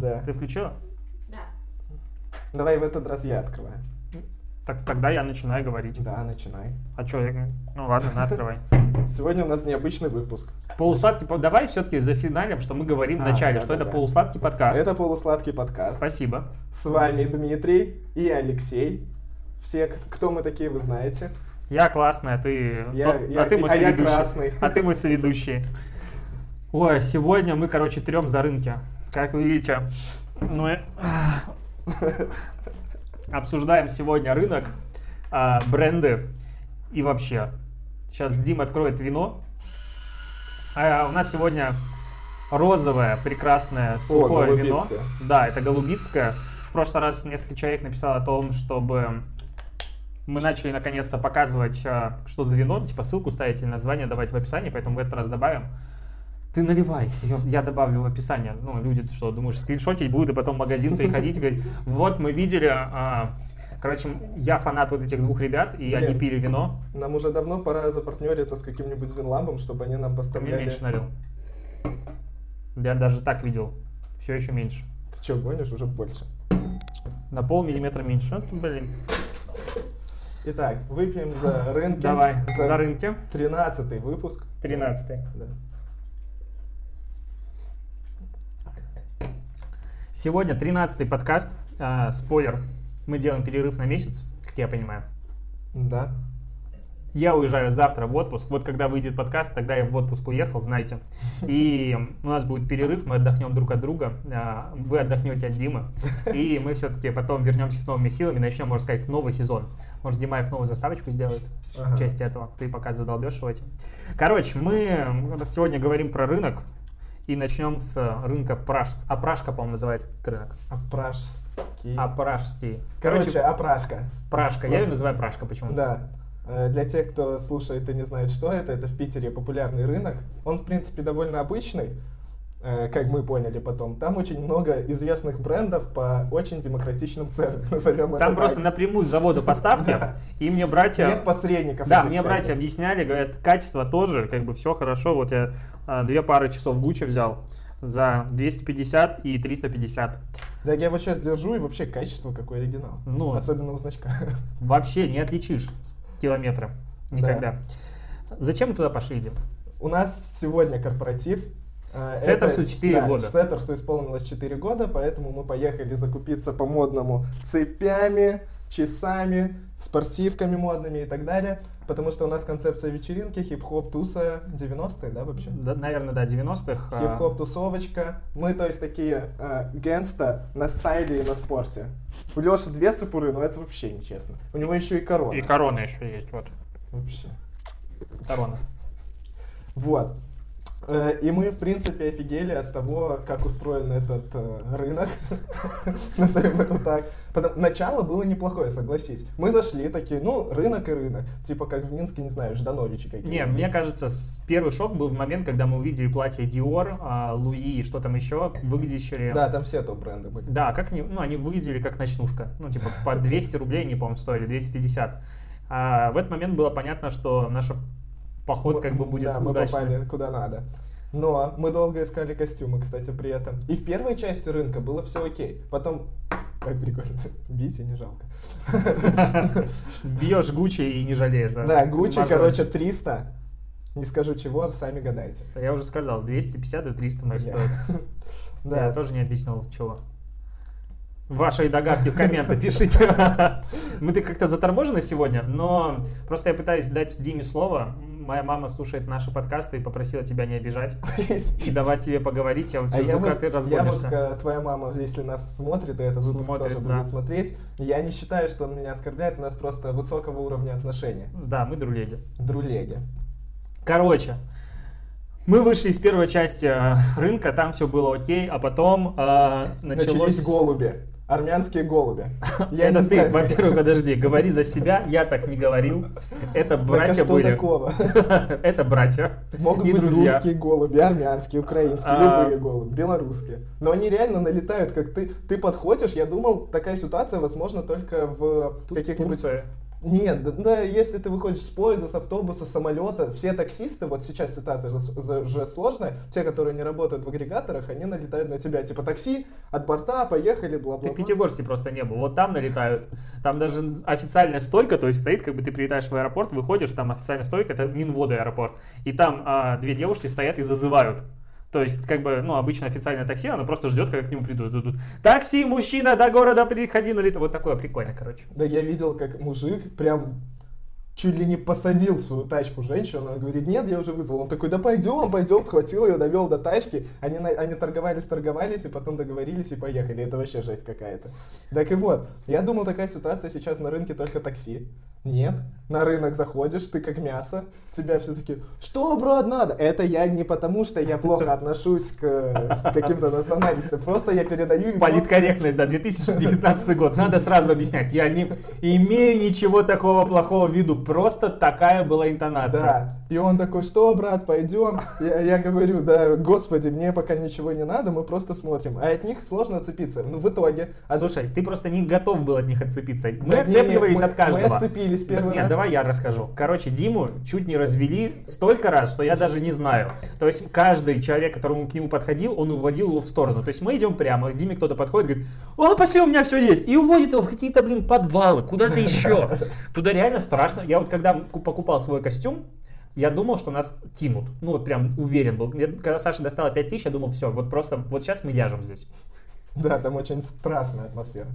Да. Ты включила? Да. Давай в этот раз я открываю. Так тогда я начинаю говорить. Да, начинай. А что, ну ладно, на, открывай. Сегодня у нас необычный выпуск. Полусладкий, по- давай все-таки за финалем, что мы говорим в А, начале, да, что да, это да. полусладкий подкаст. Это полусладкий подкаст. Спасибо. С вами Дмитрий и Алексей. Все, кто мы такие, вы знаете. Я классная, ты... Я- то- я- а ты мой а я красный. А ты мой соведущий. Ой, сегодня мы, короче, трем за рынки. Как вы видите, мы обсуждаем сегодня рынок, а, бренды и вообще. Сейчас Дим откроет вино. А у нас сегодня розовое, прекрасное, сухое вино. голубицкое. Да, это голубицкое. В прошлый раз несколько человек написало о том, чтобы мы начали наконец-то показывать, а, что за вино, типа ссылку ставить или название давать в описании, поэтому в этот раз добавим. Ты наливай, я, я добавлю в описание. Ну, люди, что, думаешь, скриншотить будут и потом в магазин приходить и говорить, вот мы видели, а, короче, я фанат вот этих двух ребят, и они Блин. пили вино, Нам уже давно пора запартнериться с каким-нибудь винлабом, чтобы они нам ты мне поставляли... меньше налил. Я даже так видел, все еще меньше. Ты что, гонишь? Уже больше. На пол миллиметра меньше. Блин. Итак, выпьем за рынки. Давай, за рынки. 13 выпуск. 13 Да. Сегодня 13-й подкаст. А, спойлер. Мы делаем перерыв на месяц, как я понимаю. Да. Я уезжаю завтра в отпуск. Вот когда выйдет подкаст, тогда я в отпуск уехал, знаете. И у нас будет перерыв, мы отдохнем друг от друга. а, Вы отдохнете от Димы. И мы все-таки потом вернемся с новыми силами, начнем, можно сказать, новый сезон. Может, Димаев новую заставочку сделает Ага. в части этого. Ты пока задолбешь в эти. Короче, мы сегодня говорим про рынок. И начнем с рынка Праш. А Пражка, по-моему, называется рынок. Опрашский. А Пражский. Короче, опрашка. Пражка. Я ее просто- называю Пражка почему-то. Да. Э, Для тех, кто слушает и не знает, что это, это в Питере популярный рынок. Он, в принципе, довольно обычный, как мы поняли потом. Там очень много известных брендов по очень демократичным ценам, назовем Там просто так. напрямую с завода поставки, Да. и мне братья... Нет посредников. Да, мне братья объясняли, говорят, качество тоже, как бы все хорошо. Вот я а, две пары часов Гуччи взял за 250 и 350. Да, я вот сейчас держу, и вообще качество какой оригинал. Ну, Особенно у значка. вообще не отличишь с километра. Никогда. Зачем мы туда пошли, Дим? У нас сегодня корпоратив. Э, Сеттерсу это- 4 да, года. Сеттерсу исполнилось 4 года, поэтому мы поехали закупиться по-модному цепями, часами, спортивками модными и так далее. Потому что у нас концепция вечеринки, хип-хоп, туса 90-е, да, вообще? Да, наверное, да, 90-х. а, Хип-хоп, тусовочка. Мы, то есть, такие э, gangsta на стайле и на спорте. У Леши две цепуры, но это вообще нечестно. У него еще и корона. И корона еще есть, вот. Вообще. Корона. Вот. Э, И мы, в принципе, офигели от того, как устроен этот э, рынок, назовем это так. Потом, начало было неплохое, согласись. Мы зашли такие, ну, рынок и рынок. Типа как в Минске, не знаю, Ждановичи какие-то. Не, мне кажется, первый шок был в момент, когда мы увидели платье Dior, а, Луи и что там еще, выглядящие... Да, там все топ-бренды были. Да, как они, ну, они выглядели как ночнушка. Ну, типа, по 200 рублей, не помню, стоили, 250. А в этот момент было понятно, что наша поход как бы будет да, мы удачным. попали куда надо. Но мы долго искали костюмы, кстати, при этом. И в первой части рынка было все окей. Потом... Как прикольно. Бить и не жалко. Бьешь Гуччи и не жалеешь, да? Да, Гуччи, короче, 300. Не скажу чего, сами гадайте. Я уже сказал, 250 и 300 мои стоят. Да. Я тоже не объяснил, чего. Ваши догадки в комменты пишите. Мы ты как-то заторможены сегодня, но просто я пытаюсь дать Диме слово. Моя мама слушает наши подкасты и попросила тебя не обижать и давать тебе поговорить. Я вот все жду, когда ты я вот, разгонишься. э, твоя мама, если нас смотрит, и этот выпуск Смотрит, тоже да. будет смотреть, я не считаю, что он меня оскорбляет, у нас просто высокого уровня отношения. Да, мы друлеги. Друлеги. Короче, мы вышли из первой части э, рынка, там все было окей, а потом э, началось... Начались голуби. Армянские голуби. Я Это ты, во-первых, подожди, говори за себя, я так не говорил. Это а братья были. Это братья. Могут быть русские голуби, армянские, украинские, А. любые голуби, белорусские. Но они реально налетают, как ты. Ты подходишь, я думал, такая ситуация возможна только в каких-нибудь... Нет, да, да, если ты выходишь с поезда, с автобуса, с самолета, все таксисты, вот сейчас ситуация уже сложная, те, которые не работают в агрегаторах, они налетают на тебя, типа такси, от борта, поехали, бла-бла-бла. Ты в Пятигорске просто не был, вот там налетают, там даже официальная стойка, то есть стоит, как бы ты прилетаешь в аэропорт, выходишь, там официальная стойка, это Минводы аэропорт, и там а, две девушки стоят и зазывают. То есть, как бы, ну, обычно официальное такси, оно просто ждет, когда к нему придут. Тут, Такси, мужчина, до города приходи, ну, вот такое прикольно, короче. Да, я видел, как мужик прям чуть ли не посадил свою тачку женщину, она говорит, нет, я уже вызвал. Он такой, да пойдем, пойдем, схватил ее, довел до тачки. Они, они торговались, торговались, и потом договорились и поехали. Это вообще жесть какая-то. Так и вот, я думал, такая ситуация сейчас на рынке только такси. Нет, на рынок заходишь, ты как мясо, тебя все таки что, брат, надо? Это я не потому, что я плохо отношусь к каким-то национальностям, просто я передаю. Политкорректность, да, 2019 год, надо сразу объяснять, я не имею ничего такого плохого в виду, просто такая была интонация. Да, и он такой, что, брат, пойдем? Я, я говорю, да, господи, мне пока ничего не надо, мы просто смотрим. А от них сложно отцепиться. Ну, в итоге... От... Слушай, ты просто не готов был от них отцепиться. Мы да, отцепливались не, мы, от каждого. Мы отцепились первый Нет, раз. давай я расскажу. Короче, Диму чуть не развели столько раз, что я даже не знаю. То есть каждый человек, которому к нему подходил, он уводил его в сторону. То есть мы идем прямо, к Диме кто-то подходит, говорит, о, пошли, у меня все есть. И уводит его в какие-то, блин, подвалы, куда-то еще. Туда реально страшно. Я вот когда покупал свой костюм, я думал, что нас кинут. Ну, вот прям уверен был. Когда Саша достала 5 тысяч, я думал, все, вот просто, вот сейчас мы ляжем здесь. Да, там очень страшная атмосфера.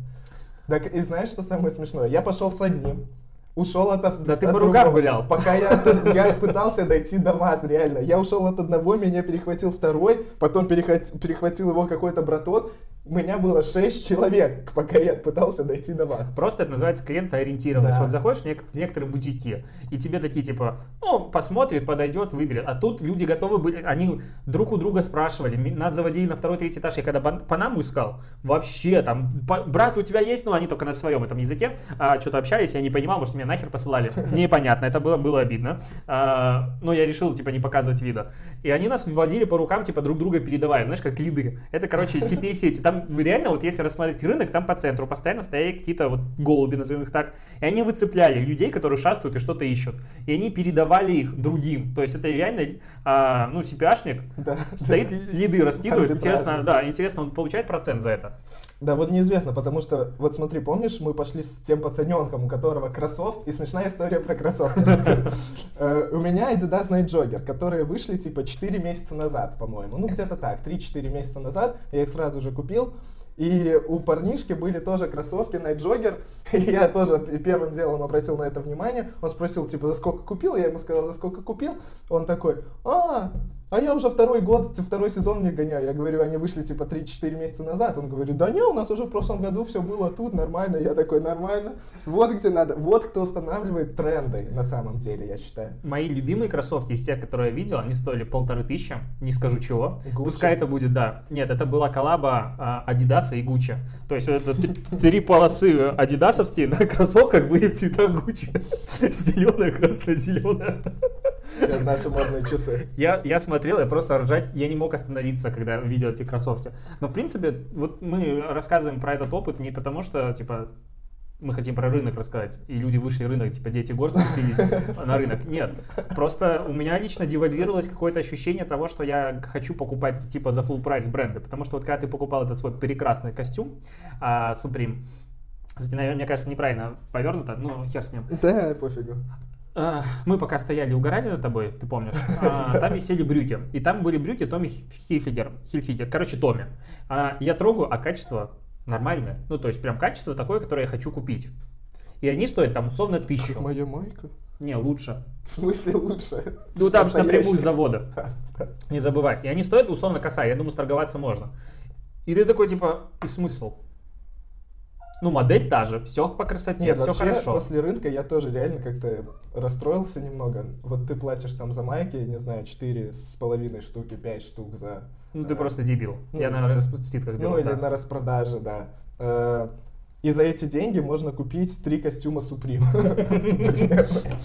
Так, и знаешь, что самое смешное? Я пошел с одним, ушел от, да от ты по рукам гулял. Пока я, я пытался дойти до вас, реально. Я ушел от одного, меня перехватил второй, потом перехватил, перехватил его какой-то браток, у меня было 6 человек, пока я пытался дойти до вас. Просто это называется клиентоориентированность. Да. Вот заходишь в, нек- некоторые бутики, и тебе такие типа, ну, посмотрит, подойдет, выберет. А тут люди готовы были, они друг у друга спрашивали. Нас заводили на второй, третий этаж. Я когда Панаму искал, вообще там, брат, у тебя есть? Ну, они только на своем этом языке а, что-то общались, я не понимал, может, меня нахер посылали. Непонятно, это было, было обидно. А, но я решил, типа, не показывать вида. И они нас вводили по рукам, типа, друг друга передавая, знаешь, как лиды. Это, короче, CPA-сети. Там там реально, вот если рассмотреть рынок, там по центру постоянно стояли какие-то вот голуби, назовем их так, и они выцепляли людей, которые шастают и что-то ищут. И они передавали их другим. То есть это реально, а, ну, CPA-шник да. стоит, лиды раскидывает. Интересно, да, интересно, он получает процент за это. Да, вот неизвестно, потому что, вот смотри, помнишь, мы пошли с тем пацаненком, у которого кроссовки, и смешная история про кроссовки. Э, у меня Adidas Night Jogger, которые вышли типа 4 месяца назад, по-моему. Ну, где-то так, 3-4 месяца назад. Я их сразу же купил. И у парнишки были тоже кроссовки Night Jogger. И я тоже первым делом обратил на это внимание. Он спросил, типа, за сколько купил? Я ему сказал, за сколько купил. Он такой, а, а я уже второй год, второй сезон мне гоняю. Я говорю, они вышли типа 3-4 месяца назад. Он говорит, да не, у нас уже в прошлом году все было тут, нормально. Я такой, нормально. Вот где надо. Вот кто устанавливает тренды на самом деле, я считаю. Мои любимые кроссовки из тех, которые я видел, они стоили полторы тысячи, не скажу чего. Gucci. Пускай это будет, да. Нет, это была коллаба а, Adidas и Gucci. То есть вот это три полосы адидасовские на кроссовках были цвета Gucci. Зеленая, красная, зеленая. Наши модные часы. Я, я смотрел, я просто ржать, я не мог остановиться, когда видел эти кроссовки. Но, в принципе, вот мы рассказываем про этот опыт не потому, что, типа, мы хотим про рынок рассказать, и люди вышли рынок, типа дети гор спустились на рынок. Нет, просто у меня лично девальвировалось какое-то ощущение того, что я хочу покупать типа за full прайс бренды, потому что вот когда ты покупал этот свой прекрасный костюм а, Supreme, кстати, наверное, мне кажется, неправильно повернуто, ну, хер с ним. Да, пофигу. А, мы пока стояли, угорали над тобой, ты помнишь, а, там висели брюки. И там были брюки Томми Хильфидер, Хильфидер, короче, Томми. А, я трогаю, а качество нормальное. Ну, то есть прям качество такое, которое я хочу купить. И они стоят там условно тысячу. Как моя майка? Не, лучше. В смысле лучше? Ну, там же напрямую с завода. Не забывай. И они стоят условно косарь. Я думаю, сторговаться можно. И ты такой, типа, и смысл? Ну, модель та же, все по красоте, Нет, все вообще, хорошо. после рынка я тоже реально как-то расстроился немного. Вот ты платишь там за майки, не знаю, четыре с половиной штуки, пять штук за... Ну, ты э, просто дебил. Ну, я на скидках Ну, или да. на распродаже, да. Э, и за эти деньги можно купить три костюма Supreme.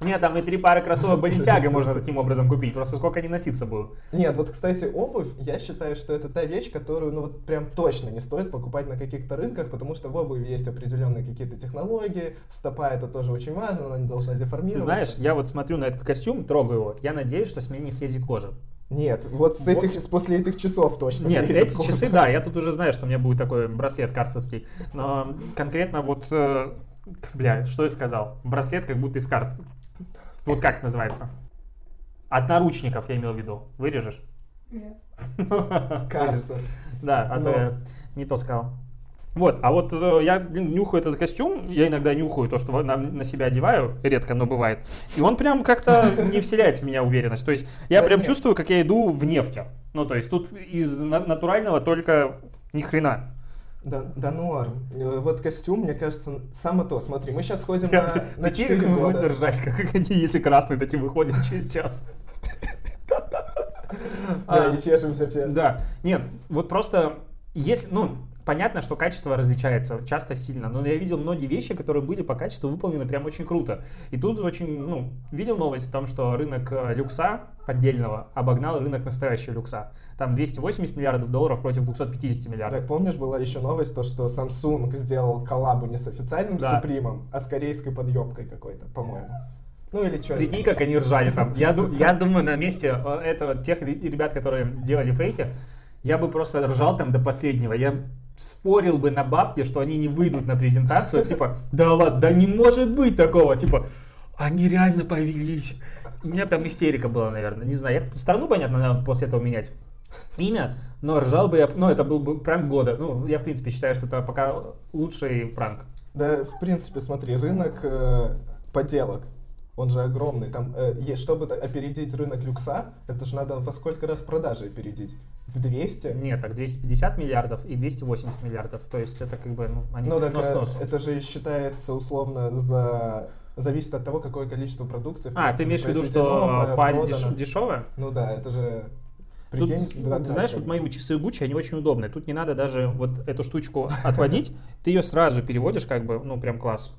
Нет, там и три пары кроссовок Баленсиага можно таким образом купить. Просто сколько они носиться будут. Нет, вот, кстати, обувь, я считаю, что это та вещь, которую, ну, вот прям точно не стоит покупать на каких-то рынках, потому что в обуви есть определенные какие-то технологии, стопа это тоже очень важно, она не должна Ты деформироваться. знаешь, я вот смотрю на этот костюм, трогаю его, я надеюсь, что с меня не съездит кожа. Нет, вот с этих, с- после этих часов точно. Нет, эти кожа. часы, да, я тут уже знаю, что у меня будет такой браслет карцевский. Но конкретно вот, э, бля, что я сказал? Браслет как будто из карт. Вот как это называется? От наручников я имел в виду. Вырежешь? Нет. Кажется. Да, а то не то сказал. Вот, а вот э, я блин, нюхаю этот костюм, я иногда нюхаю то, что на, на себя одеваю, редко, но бывает. И он прям как-то не вселяет в меня уверенность. То есть я Да прям нет. чувствую, как я иду в нефти. Ну, то есть тут из на- натурального только ни хрена. Да, да норм. Э, Вот костюм, мне кажется, само то. Смотри, мы сейчас ходим на, на Такие, 4 как мы года. будем ржать, как они, если красные, такие выходят через час. Да, А, и чешемся все. Да, нет, вот просто есть, ну, понятно, что качество различается часто сильно, но я видел многие вещи, которые были по качеству выполнены прям очень круто. И тут очень, ну, видел новость о том, что рынок э, люкса поддельного обогнал рынок настоящего люкса. Там 280 миллиардов долларов против 250 миллиардов. Так, помнишь, была еще новость, то, что Samsung сделал коллабу не с официальным Да. Супримом, а с корейской подъебкой какой-то, по-моему. Ну или что? Прикинь, как они ржали там. Я, я думаю, на месте э, этого, тех ре- ребят, которые делали фейки, я бы просто ржал там до последнего. Я спорил бы на бабки, что они не выйдут на презентацию. Типа, да ладно, да не может быть такого. Типа, они реально повелись. У меня там истерика была, наверное. Не знаю, я страну, понятно, надо после этого менять. Имя, но ржал бы я, ну это был бы пранк года. Ну, я в принципе считаю, что это пока лучший пранк. Да, в принципе, смотри, рынок э, поделок, он же огромный. Там, э, чтобы опередить рынок люкса, это же надо во сколько раз продажи опередить? В 200? Нет, так 250 миллиардов и 280 миллиардов. То есть это как бы, ну, они Ну, так, нос э, носу. это же считается условно за... Зависит от того, какое количество продукции. в А, ты имеешь в виду, что про- паль деш- дешевая? Ну да, это же... Тут, Прикинь, да, ты да, знаешь, как вот мои часы Гуччи, они очень удобные. Тут не надо даже вот эту штучку отводить, ты ее сразу переводишь, как бы, ну, прям класс.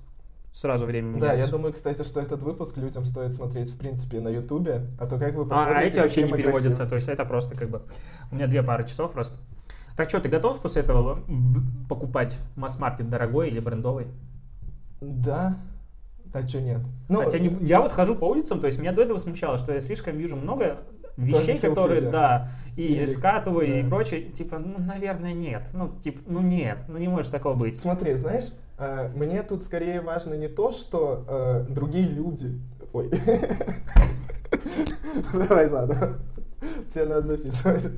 Сразу время Да, я думаю, кстати, что этот выпуск людям стоит смотреть, в принципе, на Ютубе, а то как вы А, посмотрите, а эти вообще не переводятся, красивые. то есть это просто как бы... У меня две пары часов просто. Так что, ты готов после этого покупать масс-маркет дорогой или брендовый? Да. А что нет? Ну, Хотя не- я вот хожу по улицам, то есть меня до этого смущало, что я слишком вижу много вещей, Тоже которые, да, и Или- скатываю, и да. прочее, типа, ну, наверное, нет. Ну, типа, ну, нет, ну, не может такого быть. Смотри, знаешь, мне тут скорее важно не то, что э, другие люди... Ой. Давай заново. Тебе надо записывать.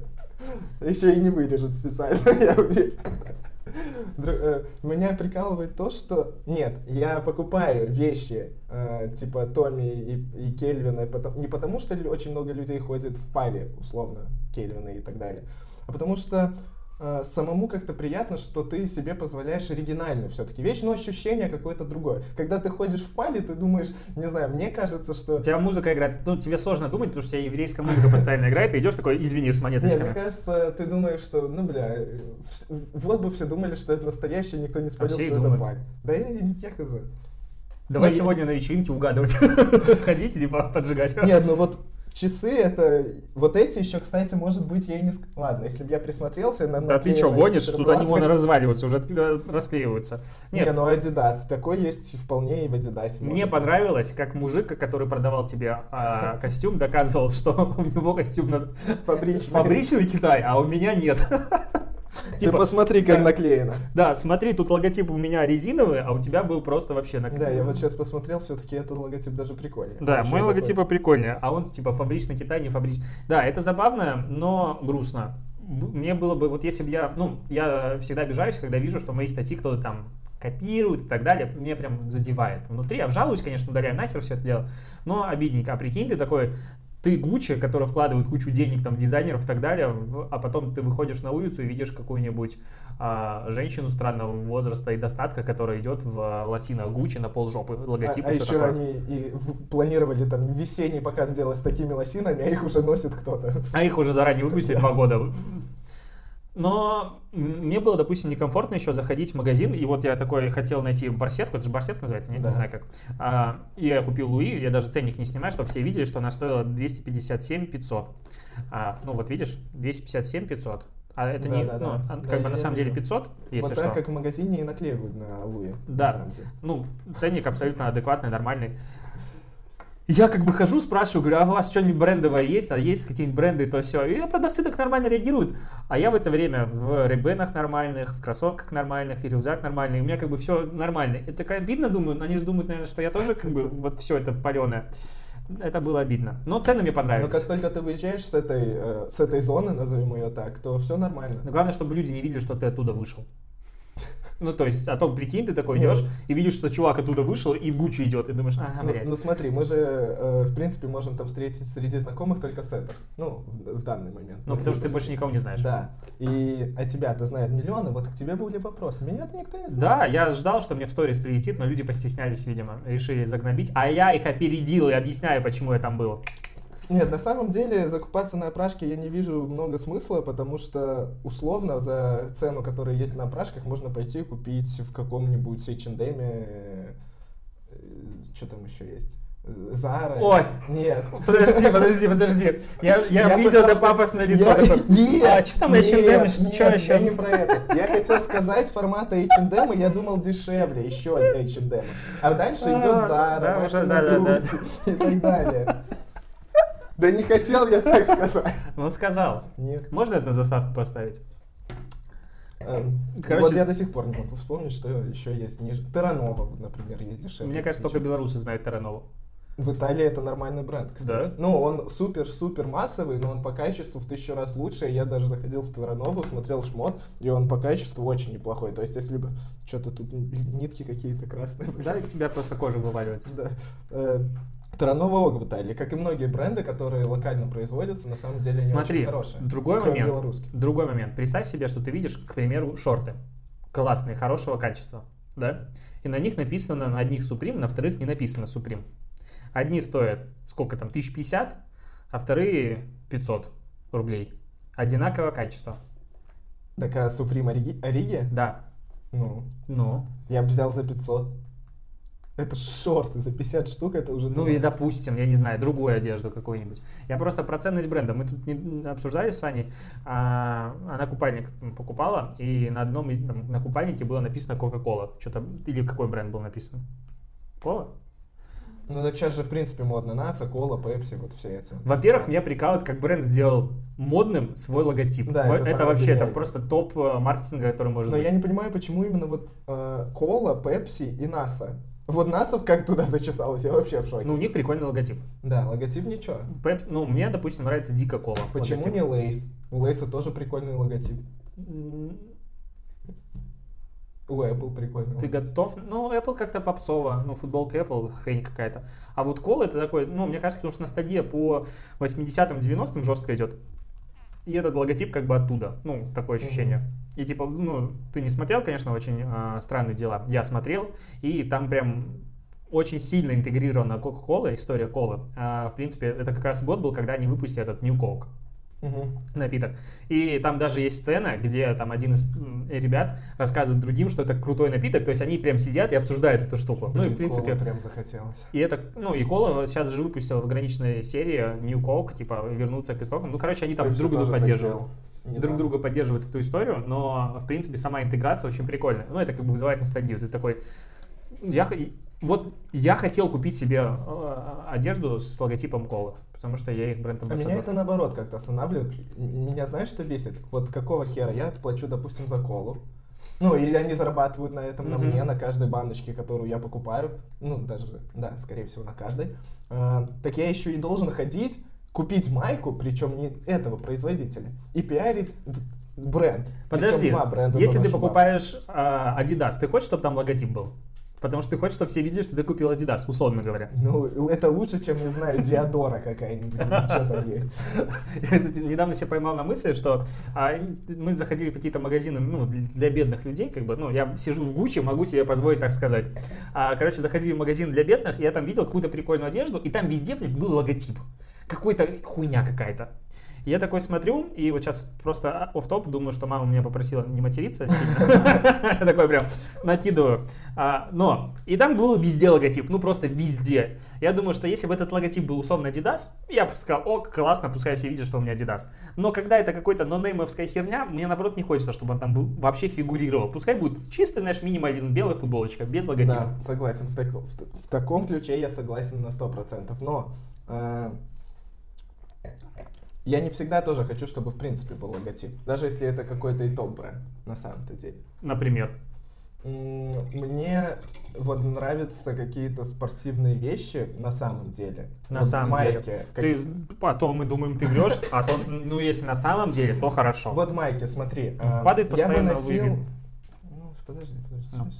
Еще и не вырежут специально, я уверен. Э, Меня прикалывает то, что нет, я покупаю вещи э, типа Томми и, и Кельвина потом- не потому, что очень много людей ходит в паре, условно, Кельвина и так далее, а потому что самому как-то приятно, что ты себе позволяешь оригинальную все-таки вещь, но ощущение какое-то другое. Когда ты ходишь в пале, ты думаешь, не знаю, мне кажется, что... У тебя музыка играет, ну, тебе сложно думать, потому что у тебя еврейская музыка постоянно играет, ты идешь такой, извинишь, с Не, монеточками. мне кажется, ты думаешь, что, ну, бля, э, вот бы все думали, что это настоящее, никто не спорил, А что это паль. Да я, я хз. Давай Ну, я- сегодня на вечеринке угадывать. Ходите, типа, поджигать. Нет, ну вот часы это... Вот эти еще, кстати, может быть, я и не... Ладно, если бы я присмотрелся на... Да ты что, гонишь? Тут они вон разваливаются, уже откле- расклеиваются. Не, Нет, ну Adidas. Такой есть вполне и в Adidas. Мне понравилось, как мужик, который продавал тебе а, костюм, доказывал, что у него костюм на Фабричный. фабричный Китай, а у меня нет. Ты Типа, посмотри, как наклеено. да, смотри, тут логотип у меня резиновый, а у тебя был просто вообще на Да, я вот сейчас посмотрел, все-таки этот логотип даже прикольный. Да, мой логотип прикольный, а он типа фабричный Китай, не фабричный. Да, это забавно, но грустно. Мне было бы, вот если бы я, ну, я всегда обижаюсь, когда вижу, что мои статьи кто-то там копирует и так далее, мне прям задевает внутри. Я жалуюсь, конечно, ударяю нахер все это дело, но обидненько. А прикинь, ты такой, ты Гуччи, который вкладывает кучу денег, там, дизайнеров и так далее, а потом ты выходишь на улицу и видишь какую-нибудь а, женщину странного возраста и достатка, которая идет в а, лосинах Гуччи на пол жопы, А, логотип а и всё еще такое. они и планировали там весенний показ сделать с такими лосинами, а их уже носит кто-то. А их уже заранее выпустили два года. Но мне было, допустим, некомфортно еще заходить в магазин, и вот я такой хотел найти барсетку, это же барсетка называется, нет, Да. не знаю как. А, и я купил Луи, я даже ценник не снимаю, чтобы все видели, что она стоила 257 500. А, ну вот видишь, 257 500. А это не, Да-да-да. ну, а, Да, как бы я- на самом я деле вижу. 500, если вот что. так, как в магазине и наклеивают на Луи. Да. на самом деле. Ну, ценник абсолютно адекватный, нормальный. И Я как бы хожу, спрашиваю, говорю, а у вас что-нибудь брендовое есть? А есть какие-нибудь бренды, то все. И продавцы так нормально реагируют. А я в это время в ребенах нормальных, в кроссовках нормальных, и рюкзак нормальный. У меня как бы все нормально. И такая обидно, думаю, они же думают, наверное, что я тоже как бы вот все это паленое. Это было обидно. Но цены мне Но понравились. как только ты выезжаешь с этой, э, с этой зоны, назовем ее так, то все нормально. Но главное, чтобы люди не видели, что ты оттуда вышел. Ну, то есть, а то, прикинь, ты такой Ну. идешь и видишь, что чувак оттуда вышел и в Гуччи идет, и думаешь, ага, Ну, блядь. ну смотри, мы же, э, в принципе, можем там встретить среди знакомых только сеттерс. Ну, в, в данный момент. Ну, потому что ты больше никого не знаешь. Да. И а тебя-то знают миллионы, вот к тебе были вопросы. Меня-то никто не знает. Да, я ждал, что мне в сторис прилетит, но люди постеснялись, видимо, решили загнобить. А я их опередил и объясняю, почему я там был. Нет, на самом деле закупаться на опрашке я не вижу много смысла, потому что условно за цену, которая есть на опрашках, можно пойти купить в каком-нибудь H&M, что там еще есть? Зара. Ой. Нет. Подожди, подожди, подожди. Я, я, Я видел это пытался- пафосное лицо. Я- такое, Нет, а что там H&M, что нет, что Я еще? не про это. Я хотел сказать формата H&M, и я думал дешевле еще H&M. А дальше идет да, Машина да, да, да. Грудь и так далее. Да не хотел я так сказать. Ну, сказал. Нет. Можно это на заставку поставить? Эм, Короче- Вот я до сих пор не могу вспомнить, что еще есть ниже. Таранова, вот, например, есть дешевле. Мне кажется, только белорусы знают Таранову. В Италии это нормальный бренд, кстати. Да? Ну, он супер-супер массовый, но он по качеству в тысячу раз лучше. Я даже заходил в Таранову, смотрел шмот, и он по качеству очень неплохой. То есть, если бы что-то тут нитки какие-то красные. Да, из тебя просто кожа вываливается. Да. Таранова Ог в Италии, как и многие бренды, которые локально производятся, на самом деле они Смотри, очень хорошие. другой кроме момент. Другой момент. Представь себе, что ты видишь, к примеру, шорты. Классные, хорошего качества. Да? И на них написано, на одних Supreme, на вторых не написано Supreme. Одни стоят, сколько там, 1050, а вторые 500 рублей. Одинаковое качество. Так, а Supreme? Ориги? Да. Ну, Ну, я бы взял за 500. Это шорты, за 50 штук это уже... ну и допустим, я не знаю, другую одежду какую-нибудь. Я просто про ценность бренда. Мы тут не обсуждали с Саней. а, она купальник покупала, и на одном из, там, на купальнике было написано Coca-Cola. Что-то, или какой бренд был написан? Кола? Ну так сейчас же, в принципе, модно. НАСА, Кола, Пепси, вот все эти. Во-первых, меня прикалывает, как бренд сделал модным свой логотип. Да, это это, вообще это просто топ э, маркетинга, который может Но быть. я не понимаю, почему именно вот э, Кола, Пепси и НАСА. Вот НАСА как туда зачесалась, я вообще в шоке. Ну, у них прикольный логотип. Да, логотип ничего. Пеп- ну, мне, допустим, нравится дико кола. Почему логотип. не Lay's? У Лейса тоже прикольный логотип. У Apple прикольный. Ты готов? Ну, Apple как-то попсово. Ну, футболка Apple хрень какая-то. А вот кола это такой, ну, мне кажется, потому что ностальгия по 80-м, 90-м жестко идет. И этот логотип как бы оттуда. Ну, такое ощущение. И типа, ну, ты не смотрел, конечно, очень а, странные дела. Я смотрел, и там прям очень сильно интегрирована Coca-Cola, история колы. А, в принципе, это как раз год был, когда они выпустили этот New Coke Мгм. напиток. И там даже есть сцена, где там один из ребят рассказывает другим, что это крутой напиток, то есть они прям сидят и обсуждают эту штуку. ну и Блин, в принципе, Кола прям захотелось. и это, ну и Кола сейчас же выпустила в ограниченной серии New Coke, типа вернуться к истокам. Ну, короче, они там Пепси друг друга поддерживают. Не друг да. друга поддерживают эту историю, но в принципе сама интеграция очень прикольная. Ну, это как бы вызывает ностальгию. Ты такой, я, вот я хотел купить себе э, одежду с логотипом колы, потому что я их бренд А меня это наоборот как-то останавливает. Меня знаешь, что бесит? Вот какого хера я плачу, допустим, за колу. Ну, или они зарабатывают на этом, на Мгм. мне, на каждой баночке, которую я покупаю. Ну, даже, да, скорее всего, на каждой. А, так я еще и должен ходить, купить майку, причем не этого производителя, и пиарить бренд. Подожди, если ты покупаешь а, Adidas, ты хочешь, чтобы там логотип был? Потому что ты хочешь, чтобы все видели, что ты купил Adidas, условно говоря. Ну, это лучше, чем, не знаю, Диадора какая-нибудь, что там есть. Я, кстати, недавно себя поймал на мысли, что а, мы заходили в какие-то магазины ну, для бедных людей, как бы, ну, я сижу в Гуччи, могу себе позволить так сказать. А, короче, заходили в магазин для бедных, и я там видел какую-то прикольную одежду, и там везде, блядь, был логотип. Какой-то хуйня какая-то. Я такой смотрю, и вот сейчас просто оф топ думаю, что мама меня попросила не материться сильно. Такой прям накидываю. А, но, и там был везде логотип, ну просто везде. Я думаю, что если бы этот логотип был условно Adidas, я бы сказал, о, классно, пускай все видят, что у меня Adidas. Но когда это какой-то нонеймовская херня, мне наоборот не хочется, чтобы он там был, вообще фигурировал. Пускай будет чистый, знаешь, минимализм, белая футболочка, без логотипа. Да, согласен. В, тако- в в таком ключе я согласен на 100%. Но э, я не всегда тоже хочу, чтобы в принципе был логотип. Даже если это какой-то и топ-бренд на самом-то деле. Например. Мне вот нравятся какие-то спортивные вещи на самом деле. На Вот самом майки, деле. как- Ты, потом мы думаем, ты врешь, а то, ну, если на самом деле, то хорошо. Вот майки, смотри. э, Падает я постоянно выигрыш. Ну, подожди, подожди.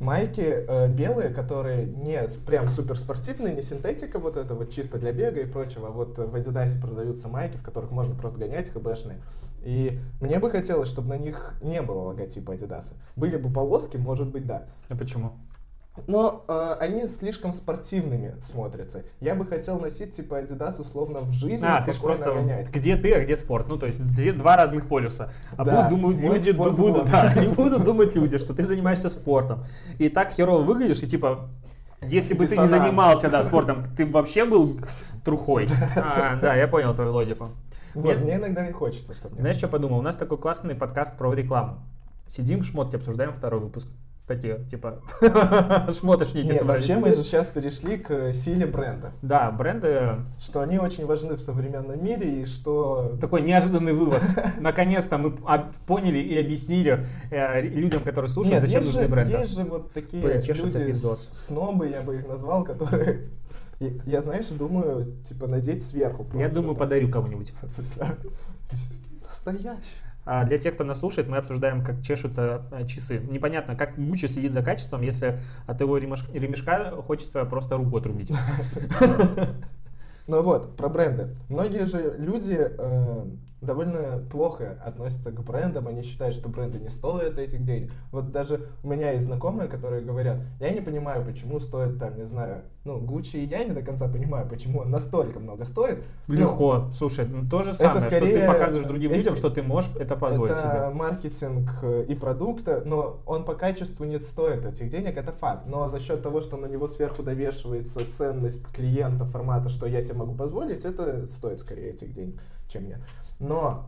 Майки э, белые, которые не прям супер спортивные, не синтетика вот это вот чисто для бега и прочего. А вот в Adidas продаются майки, в которых можно просто гонять, хбшные. И мне бы хотелось, чтобы на них не было логотипа Adidas. Были бы полоски, может быть, да. А почему? Но э, они слишком спортивными смотрятся. Я бы хотел носить типа Adidas условно в жизни, А, ты же просто гонять. где ты, а где спорт. Ну, то есть две- два разных полюса. А Да, будут думать люди, будут, вот. да, не будут думать люди, что ты занимаешься спортом. И так херово выглядишь, и типа, если бы ты не занимался да, спортом, ты вообще был трухой. А, да, я понял твою логику. Вот, Нет. мне иногда и хочется, чтобы... Знаешь, что подумал? У нас такой классный подкаст про рекламу. Сидим в шмотке, обсуждаем второй выпуск. Такие, типа, шмоточники Нет, собрались. вообще мы же сейчас перешли к силе бренда. Да, бренды Что они очень важны в современном мире и что... Такой неожиданный вывод. Наконец-то мы поняли и объяснили э, людям, которые слушают, Нет, зачем нужны же, бренды. есть же вот такие Блин, люди, пиздос. снобы, я бы их назвал, которые... Я, я, знаешь, думаю, типа, надеть сверху. Я просто думаю, вот подарю кому-нибудь. Настоящий. А для тех, кто нас слушает, мы обсуждаем, как чешутся э, часы. Непонятно, как Гуччи следит за качеством, если от его ремеш- ремешка хочется просто руку отрубить. Ну вот, про бренды. Многие же люди э, довольно плохо относятся к брендам, они считают, что бренды не стоят этих денег. Вот даже у меня есть знакомые, которые говорят, я не понимаю, почему стоит там, не знаю, ну, Гуччи я не до конца понимаю, почему он настолько много стоит. Но Легко. Слушай, ну, то же самое, что ты скорее показываешь другим эфи- людям, что ты можешь это позволить это себе. маркетинг э, и продукта, но он по качеству не стоит этих денег, это факт. Но за счет того, что на него сверху довешивается ценность клиента формата, что я себе могу позволить, это стоит скорее этих денег, чем я. Но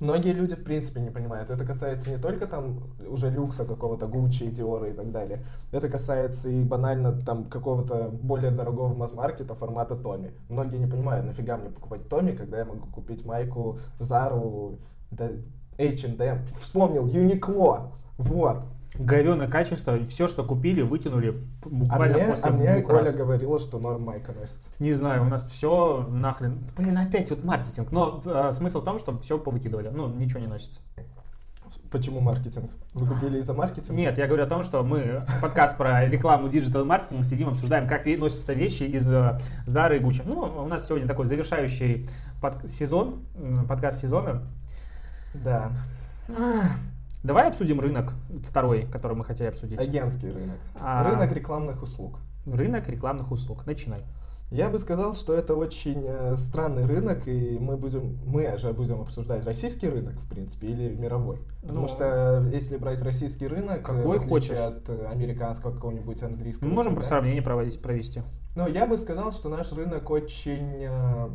многие люди в принципе не понимают. Это касается не только там уже люкса какого-то Гуччи, Диора и так далее. Это касается и банально там какого-то более дорогого масс-маркета формата Томи. Многие не понимают, нафига мне покупать Томи, когда я могу купить майку Зару, H&M. Вспомнил, Uniqlo. Вот. Говёное качество, все, что купили, вытянули А буквально мне, после а мне двух Коля раз. говорила, что норм майка носится. Не знаю, у нас все нахрен. Блин, опять вот маркетинг. Но э, смысл в том, что все повыкидывали. Ну, ничего не носится. Почему маркетинг? Вы купили из-за маркетинга? Нет, я говорю о том, что мы подкаст про рекламу digital маркетинг сидим, обсуждаем, как носятся вещи из Zara и Gucci. Ну, у нас сегодня такой завершающий под- сезон, подкаст сезона. Да. Давай обсудим рынок второй, который мы хотели обсудить. Агентский рынок. А. Рынок рекламных услуг. Рынок рекламных услуг. Начинай. Я бы сказал, что это очень э, странный рынок, и мы будем, мы же будем обсуждать российский рынок, в принципе, или мировой. Потому Ну, что если брать российский рынок, какой хочешь. от э, американского какого-нибудь английского. Мы можем про рынка, сравнение проводить, провести. Ну, я бы сказал, что наш рынок очень э,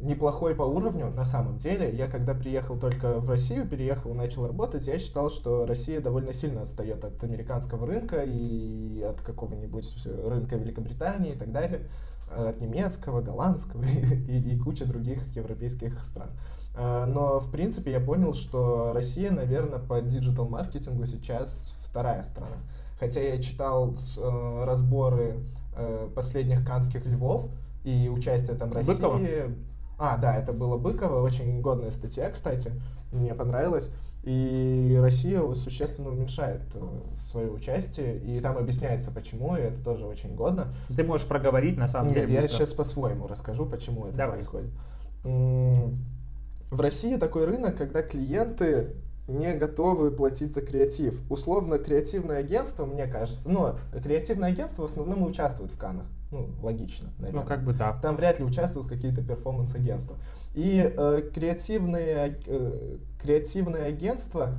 неплохой по уровню, на самом деле. Я когда приехал только в Россию, переехал и начал работать, я считал, что Россия довольно сильно отстает от американского рынка и от какого-нибудь рынка Великобритании и так далее, э, от немецкого, голландского и, и, куча других европейских стран. Э, Но, в принципе, я понял, что Россия, наверное, по диджитал-маркетингу сейчас вторая страна. Хотя я читал э, разборы э, последних канских львов и участие там России. Быкова? А, да, это было Быково, очень годная статья, кстати, мне понравилась. И Россия существенно уменьшает э, свое участие, и там объясняется почему, и это тоже очень годно. Ты можешь проговорить на самом Нет, деле. я быстро. сейчас по-своему расскажу, почему это Давай. происходит. В России такой рынок, когда клиенты не готовы платить за креатив. Условно, креативное агентство, мне кажется, но креативное агентство в основном и участвует в Канах. Ну, логично, наверное. Ну, как бы да. Там вряд ли участвуют какие-то перформанс-агентства. И э, креативные, э, креативные агентства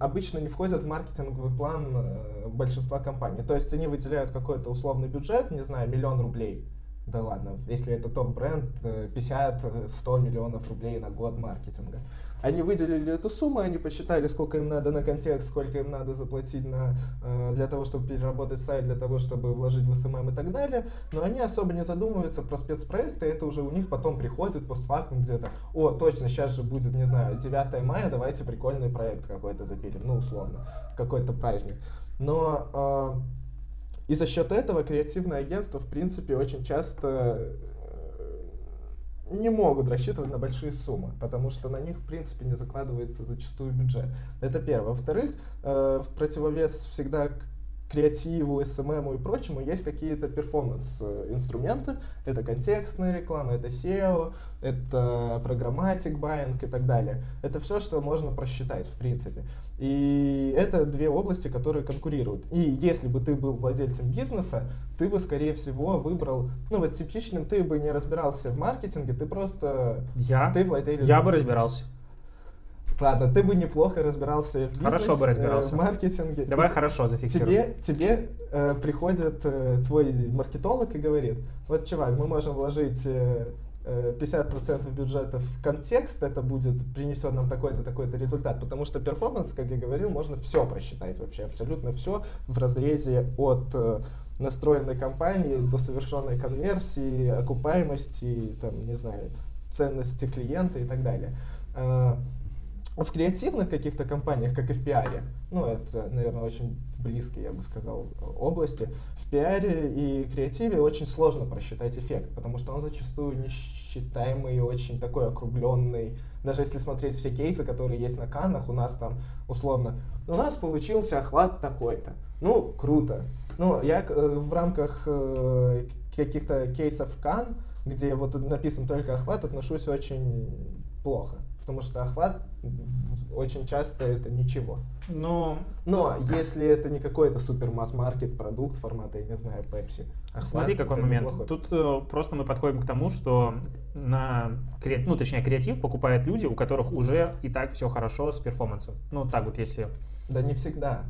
обычно не входят в маркетинговый план э, большинства компаний. То есть они выделяют какой-то условный бюджет, не знаю, миллион рублей. Да ладно, если это топ-бренд, э, 50-100 миллионов рублей на год маркетинга. Они выделили эту сумму, они посчитали, сколько им надо на контекст, сколько им надо заплатить на, э, для того, чтобы переработать сайт, для того, чтобы вложить в SMM и так далее. Но они особо не задумываются про спецпроекты, это уже у них потом приходит постфактум где-то. О, точно, сейчас же будет, не знаю, 9 мая, давайте прикольный проект какой-то запилим, ну, условно, какой-то праздник. Но э, и за счет этого креативное агентство, в принципе, очень часто не могут рассчитывать на большие суммы, потому что на них, в принципе, не закладывается зачастую бюджет. Это первое. Во-вторых, э, в противовес всегда креативу, SMM и прочему есть какие-то performance-инструменты. Это контекстная реклама, это SEO, это programmatic buying и так далее. Это все, что можно просчитать, в принципе. И это две области, которые конкурируют. И если бы ты был владельцем бизнеса, ты бы, скорее всего, выбрал... Ну, вот типичным ты бы не разбирался в маркетинге, ты просто... Я? Ты владелец... Я бы разбирался. Ладно, ты бы неплохо разбирался в бизнесе, Хорошо бы разбирался. э, в маркетинге. Давай И хорошо зафиксируем. Тебе, тебе э, приходит э, твой маркетолог и говорит, вот, чувак, мы можем вложить э, э, 50% бюджета в контекст, это будет, принесет нам такой-то, такой-то результат, потому что перформанс, как я говорил, можно все просчитать вообще, абсолютно все в разрезе от э, настроенной кампании до совершенной конверсии, окупаемости, там, не знаю, ценности клиента и так далее. В креативных каких-то компаниях, как и в пиаре, ну, это, наверное, очень близкие, я бы сказал, области, в пиаре и креативе очень сложно просчитать эффект, потому что он зачастую несчитаемый, очень такой округленный. Даже если смотреть все кейсы, которые есть на Каннах, у нас там, условно, у нас получился охват такой-то. Ну, круто. Ну, я э, в рамках э, каких-то кейсов Кан, где вот написан только охват, отношусь очень плохо. Потому что охват очень часто это ничего. Ну, Но если это не какой-то супер масс-маркет продукт формата, я не знаю, Pepsi. охват Смотри, какой момент. неплохой. Тут э, просто мы подходим к тому, что на кре- ну, точнее, креатив покупают люди, у которых уже и так все хорошо с перформансом. Ну, так вот, если Да не всегда.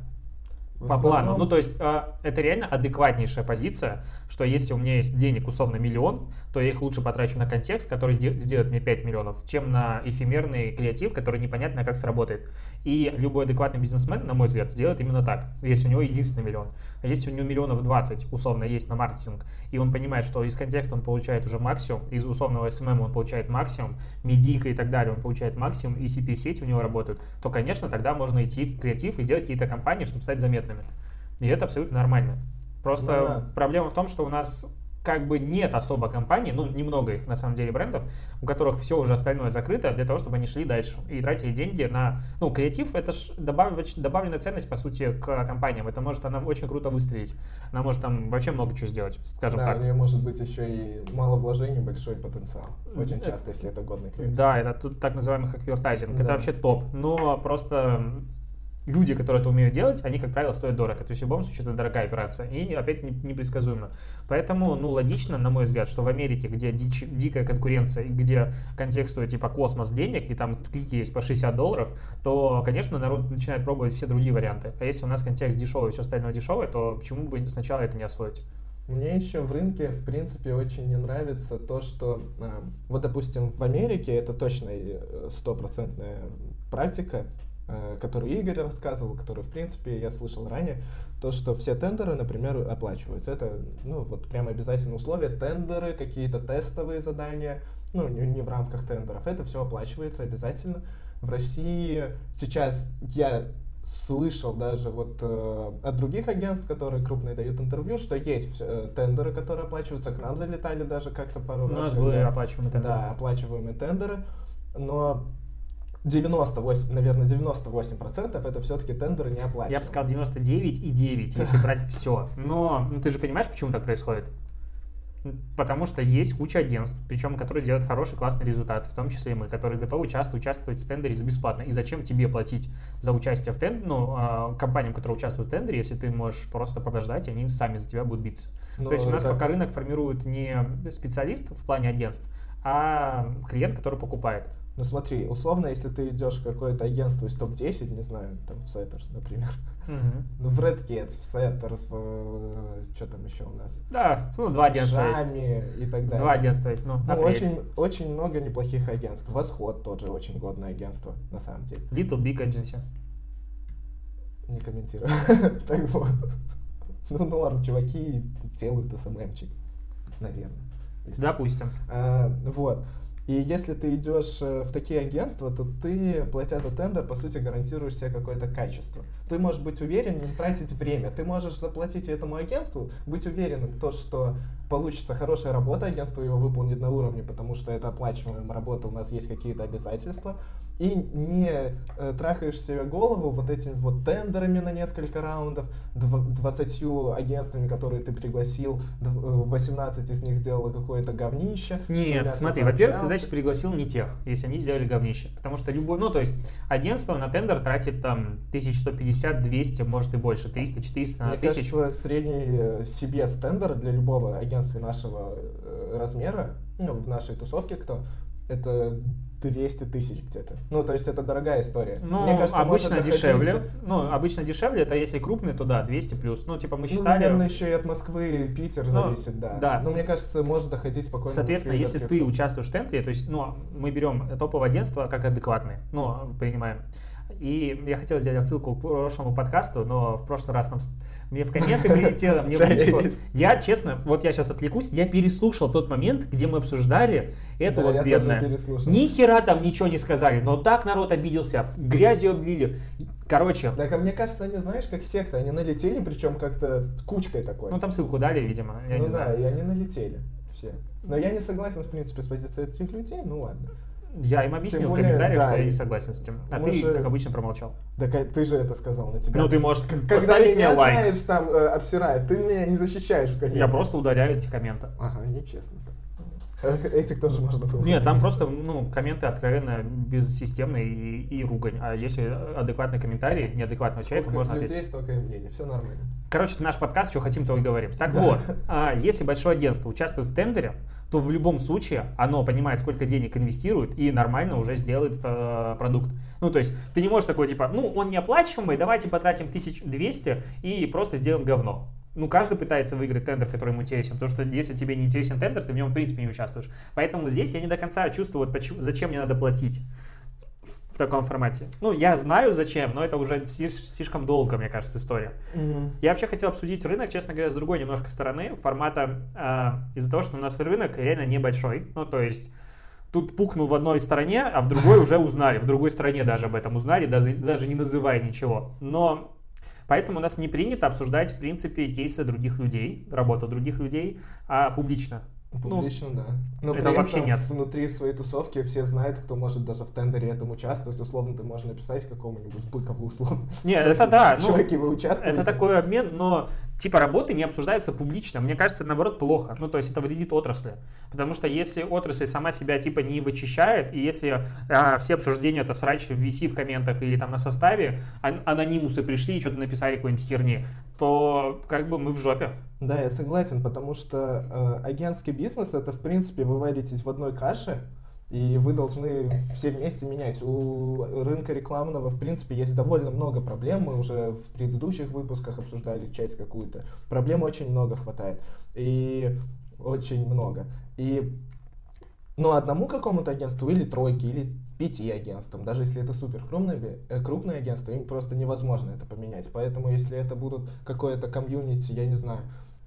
В по основном- плану. Ну, то есть, э, это реально адекватнейшая позиция, что если у меня есть денег условно миллион, то я их лучше потрачу на контекст, который де- сделает мне 5 миллионов, чем на эфемерный креатив, который непонятно как сработает. И любой адекватный бизнесмен, на мой взгляд, сделает именно так, если у него единственный миллион. А если у него миллионов 20 условно есть на маркетинг, и он понимает, что из контекста он получает уже максимум, из условного SMM он получает максимум, медика и так далее он получает максимум, и CP-сети у него работают, то, конечно, тогда можно идти в креатив и делать какие-то компании, чтобы стать заметными. И это абсолютно нормально. Просто Ну да. проблема в том, что у нас как бы нет особо компаний, ну, немного их на самом деле брендов, у которых все уже остальное закрыто для того, чтобы они шли дальше и тратили деньги на... Ну, креатив — это ж добав- добавленная ценность, по сути, к компаниям. Это может она очень круто выстрелить. Она может там вообще много чего сделать, скажем Да, так. у нее может быть еще и мало вложений, большой потенциал. Очень Это- часто, если это годный креатив. Да, это тут так называемый хаквертайзинг. Да. Это вообще топ. Но просто люди, которые это умеют делать, они, как правило, стоят дорого. То есть в любом случае это дорогая операция. И опять не- непредсказуемо. Поэтому, ну, логично, на мой взгляд, что в Америке, где дичь- дикая конкуренция, где контекст стоит типа космос денег, и там клики есть по 60 долларов, то, конечно, народ начинает пробовать все другие варианты. А если у нас контекст дешевый все остальное дешевое, то почему бы сначала это не освоить? Мне еще в рынке, в принципе, очень не нравится то, что, а, вот, допустим, в Америке это точно э, стопроцентная практика, э, которую Игорь рассказывал, которую, в принципе, я слышал ранее, то, что все тендеры, например, оплачиваются. Это, ну, вот прям обязательное условие. Тендеры, какие-то тестовые задания, ну, не, не в рамках тендеров. Это все оплачивается обязательно. В России сейчас я слышал даже вот э, от других агентств, которые крупные дают интервью, что есть э, тендеры, которые оплачиваются. К нам залетали даже как-то пару У раз. нас когда- были оплачиваемые тендеры. Да, оплачиваемые тендеры. Но 98, наверное, 98% это все-таки тендеры не оплачиваемые. Я бы сказал 99,9, если брать все. Но ну, ты же понимаешь, почему так происходит? Потому что есть куча агентств, причем которые делают хороший, классный результат, в том числе и мы, которые готовы часто участвовать в тендере за бесплатно. И зачем тебе платить за участие в тендере, ну, а, компаниям, которые участвуют в тендере, если ты можешь просто подождать, и они сами за тебя будут биться. Ну, То есть у нас так- пока рынок формирует не специалист в плане агентств, а клиент, который покупает. Ну смотри, условно, если ты идешь в какое-то агентство из топ-10, не знаю, там в Setters, например, ну в Red Cats, в Setters, в... что там еще у нас? Да, ну, два агентства есть. Шами и так далее. Два агентства есть, ну, Ну, очень, очень много неплохих агентств. Восход тоже очень годное агентство, на самом деле. Little Big Agency. Не комментирую. Так вот. Ну, норм, чуваки делают СММчик, наверное. Допустим. А, Вот. И если ты идешь э, в такие агентства, то ты, платя за тендер, по сути, гарантируешь себе какое-то качество. Ты можешь быть уверен, не тратить время. Ты можешь заплатить этому агентству, быть уверенным в то, что получится хорошая работа, агентство его выполнит на уровне, потому что это оплачиваемая работа, у нас есть какие-то обязательства. И не э, трахаешь себе голову вот этими вот тендерами на несколько раундов, дв- 20 агентствами, которые ты пригласил, дв- э, 18 из них сделало какое-то говнище. Нет, смотри, во-первых, ты, значит, пригласил не тех, если они сделали говнище. Потому что любой, ну, то есть, агентство на тендер тратит там 1150, 200, может и больше, 300, 400 на Мне 1000. кажется, средний э, CBS тендер для любого агентства нашего э, размера, ну, в нашей тусовке кто, это 200 тысяч где-то. Ну, то есть это дорогая история. Ну, Мне кажется, обычно доходить дешевле. до- Ну, обычно дешевле, это если крупный, то да, 200 плюс. Ну, типа мы Ну, считали... наверное, еще и от Москвы, Питер Ну, зависит, да. да. Но мне кажется, может доходить спокойно. Соответственно, Москве если ты 300. участвуешь в тендере, то есть, ну, мы берем топовое агентство как адекватные, ну, принимаем. И я хотел сделать отсылку к прошлому подкасту, но в прошлый раз нам мне в комменты прилетело, мне личку. Я, честно, вот я сейчас отвлекусь, я переслушал тот момент, где мы обсуждали эту Да, вот бедное. Ни хера там ничего не сказали, но так народ обиделся, грязью облили. Короче, Так, а мне кажется, они, знаешь, как секта, они налетели, причем как-то кучкой такой. ну там ссылку дали, видимо, я ну не да, знаю. и они налетели все. Но я не согласен, в принципе, с позицией этих людей, ну ладно. Я им объяснил более, в комментариях, да, что я не согласен с этим. А ты, же- как обычно, промолчал. Так а ты же это сказал на тебя. Ну, ты можешь Когда поставить мне меня, лайк. знаешь, там э, обсирают, ты меня не защищаешь в комментах. Я просто ударяю эти комменты. Ага, нечестно. Э, Этих тоже можно было. Нет, там просто, ну, комменты откровенно бессистемные и, и ругань. А если адекватный комментарий неадекватного человека, Сколько можно людей, ответить. столько и мнений, все нормально. Короче, это наш подкаст, что хотим, то и говорим. Так вот, а, если большое агентство участвует в тендере, то в любом случае оно понимает, сколько денег инвестирует и нормально уже сделает э, продукт. Ну, то есть ты не можешь такой, типа, ну, он неоплачиваемый, давайте потратим 1200 и просто сделаем говно. Ну, каждый пытается выиграть тендер, который ему интересен, потому что если тебе не интересен тендер, ты в нем, в принципе, не участвуешь. Поэтому здесь я не до конца чувствую, вот почему, зачем мне надо платить в таком формате. Ну, я знаю зачем, но это уже слиш- слишком долго, мне кажется, история. Я вообще хотел обсудить рынок, честно говоря, с другой немножко стороны, формата а, из-за того, что у нас рынок реально небольшой. Ну, то есть тут пукнул в одной стороне, а в другой уже узнали, в другой стране даже об этом узнали, даже, даже не называя ничего. Но поэтому у нас не принято обсуждать, в принципе, кейсы других людей, работу других людей, а публично. Ну, Публично, да. Но это при вообще этом нет. внутри своей тусовки все знают, кто может даже в тендере этом участвовать. Условно, ты можешь написать какому-нибудь Быкову условно. Не, это да, ну, Чуваки, вы участвуете? Это такой обмен, но типа работы не обсуждается публично. Мне кажется, наоборот плохо. Ну, то есть это вредит отрасли. Потому что если отрасль сама себя типа не вычищает, и если а, все обсуждения это срач в VC в комментах или там на составе, ан- анонимусы пришли и что-то написали какой-нибудь херни, то как бы мы в жопе. Да, я согласен, потому что э, агентский бизнес это в принципе вы варитесь в одной каше, и вы должны все вместе менять. У рынка рекламного, в принципе, есть довольно много проблем. Мы уже в предыдущих выпусках обсуждали часть какую-то. Проблем очень много хватает. И очень много. И ну, одному какому-то агентству или тройке, или пяти агентствам, даже если это супер э, крупное агентство, им просто невозможно это поменять. Поэтому если это будут какое-то комьюнити, я не знаю,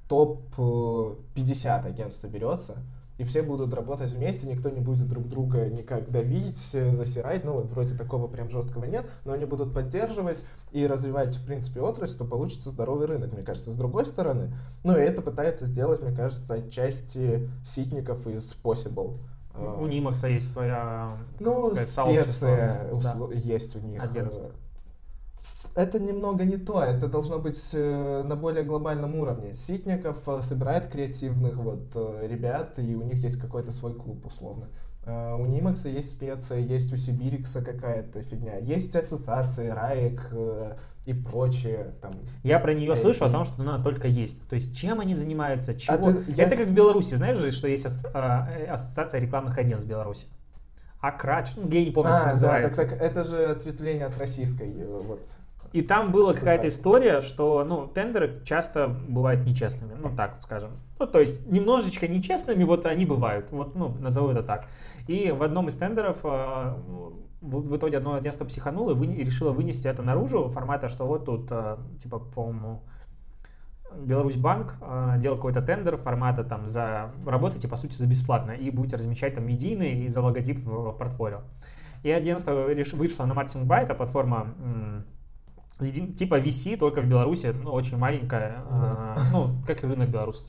топ-50 агентств соберется, и все будут работать вместе, никто не будет друг друга никак давить, э, засирать, ну вот вроде такого прям жесткого нет, но они будут поддерживать и развивать, в принципе, отрасль, то получится здоровый рынок, мне кажется. С другой стороны, ну и это пытается сделать, мне кажется, отчасти ситников из Possible. Э, У Нимакса есть своя ну, сказать, специя Да. есть у них. Агентств. Это немного не то, это должно быть э, на более глобальном уровне. Ситников э, собирает креативных вот э, ребят, и у них есть какой-то свой клуб условно. У Нимакса есть специя, есть у Сибирикса какая-то фигня, есть ассоциации, Раек и прочее. Там, Я про нее Э, слышу о и- том, что она только есть. То есть чем они занимаются, чего. А ты- я- Это как в Беларуси, знаешь же, что есть ас- а, ассоциация рекламных агентств в Беларуси. Акрач, ну, я не помню, как А, да, называется. так, так это же ответвление от российской. Вот. И там была какая-то история, что, ну, тендеры часто бывают нечестными, ну, так вот скажем. Ну, то есть, немножечко нечестными, вот они бывают, вот, ну, назову это так. И в одном из тендеров а, в, итоге одно агентство психануло и, выне- и решило вынести это наружу, формата, что вот тут, а, типа, по-моему, Беларусь банк э, делал какой-то тендер формата там за работайте по сути за бесплатно и будете размещать там медийный и за логотип в, в портфолио. И агентство вышло на Marketing Buy, это платформа един- типа VC, только в Беларуси, ну, очень маленькая, Да. э, ну, как и рынок Беларуси.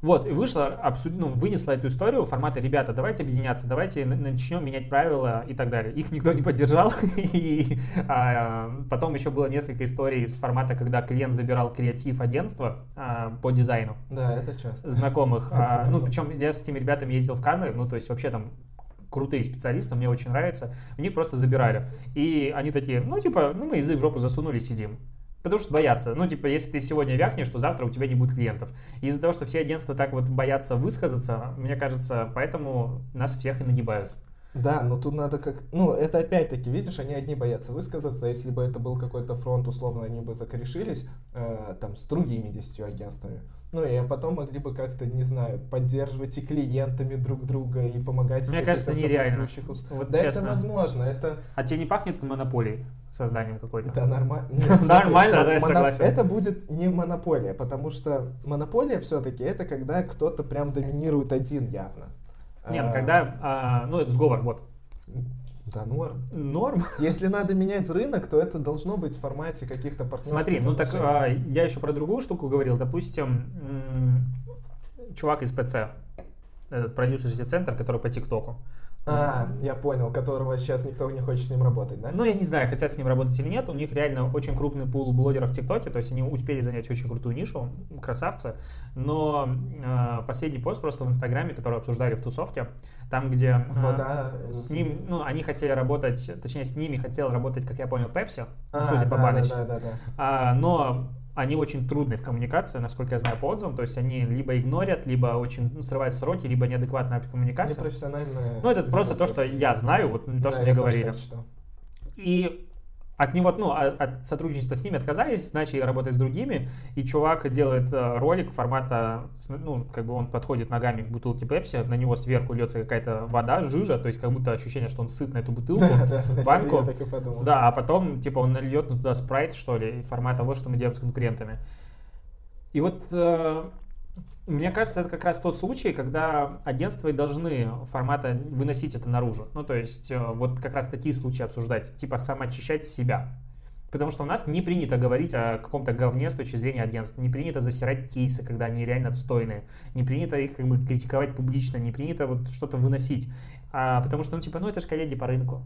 Вот, и вышла, обсуд... ну, вынесла эту историю формата, ребята, давайте объединяться, давайте на- начнем менять правила и так далее. Их никто не поддержал, и а, потом еще было несколько историй с формата, когда клиент забирал креатив агентства а, по дизайну Да, это часто. знакомых. А, ну, причем я с этими ребятами ездил в Канны, ну, то есть вообще там крутые специалисты, мне очень нравится. У них просто забирали. И они такие, ну, типа, ну, мы язык в жопу засунули, сидим. Потому что боятся. Ну, типа, если ты сегодня вякнешь, то завтра у тебя не будет клиентов. Из-за того, что все агентства так вот боятся высказаться, мне кажется, поэтому нас всех и нагибают. Да, но тут надо как... Ну, это опять-таки, видишь, они одни боятся высказаться. Если бы это был какой-то фронт, условно, они бы закорешились э, там с другими десятью агентствами. Ну, и потом могли бы как-то, не знаю, поддерживать и клиентами друг друга, и помогать... Мне кажется, нереально. Вот Да, честно. это возможно, это... А тебе не пахнет монополией созданием какой-то? Да, нормально. Нормально, да, я согласен. Это будет не монополия, потому что монополия все-таки это когда кто-то прям доминирует один явно. Нет, ну, А, когда, а, ну, это сговор, вот. Да, норм. Норм. Если надо менять рынок, то это должно быть в формате каких-то партнерских Смотри, ну так а, я еще про другую штуку говорил. Допустим, чувак из ПЦ, этот продюсерский центр, который по ТикТоку. А, я понял, которого сейчас никто не хочет с ним работать, да? Ну, я не знаю, хотят с ним работать или нет. У них реально очень крупный пул блогеров в ТикТоке, то есть они успели занять очень крутую нишу, красавцы. Но э, последний пост просто в Инстаграме, который обсуждали в тусовке, там, где э, Вода. с ним, ну, они хотели работать, точнее, с ними хотел работать, как я понял, Пепси, А, судя по да, баночке. да, да, да, да. А, но они очень трудны в коммуникации, насколько я знаю по отзывам. То есть они либо игнорят, либо очень ну, срывают сроки, либо неадекватная коммуникация. Непрофессиональная. Ну, это просто то, что я знаю, вот то, Да, что мне говорили. так считал. И от него, ну, а- от сотрудничества с ними отказались, начали работать с другими, и чувак делает э, ролик формата, ну, как бы он подходит ногами к бутылке Пепси, на него сверху льется какая-то вода, жижа, то есть как будто ощущение, что он сыт на эту бутылку. Банку. Да, а потом, типа, он нальет туда спрайт, что ли, и формата вот, что мы делаем с конкурентами. И вот э, мне кажется, это как раз тот случай, когда агентства и должны формата выносить это наружу. Ну, то есть, э, вот как раз такие случаи обсуждать, типа самоочищать себя. Потому что у нас не принято говорить о каком-то говне с точки зрения агентств, не принято засирать кейсы, когда они реально отстойные, не принято их как бы критиковать публично, не принято вот что-то выносить. А, потому что, ну, типа, ну, это же коллеги по рынку.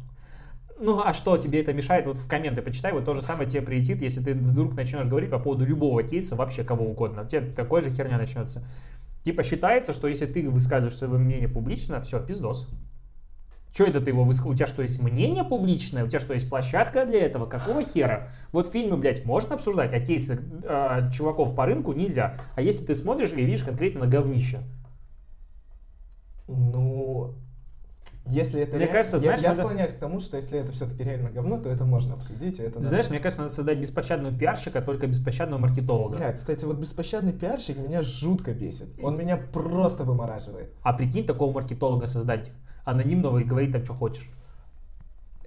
Ну, а что тебе это мешает? Вот в комменты почитай, вот то же самое тебе прилетит, если ты вдруг начнешь говорить по поводу любого кейса, вообще кого угодно. У тебя такой же херня начнется. Типа считается, что если ты высказываешь свое мнение публично, все, пиздос. Че это ты его высказал? У тебя что, есть мнение публичное? У тебя что, есть площадка для этого? Какого хера? Вот фильмы, блядь, можно обсуждать, а кейсы э, чуваков по рынку нельзя. А если ты смотришь и видишь конкретно на говнище? Ну, если это Мне реально- кажется, я- знаешь, я, надо- склоняюсь к тому, что если это все-таки реально говно, то это можно обсудить. и Это знаешь, мне кажется, надо создать беспощадного пиарщика, только беспощадного маркетолога. Бля, кстати, вот беспощадный пиарщик меня жутко бесит. Он меня просто вымораживает. А прикинь, такого маркетолога создать анонимного и говорить там, что хочешь.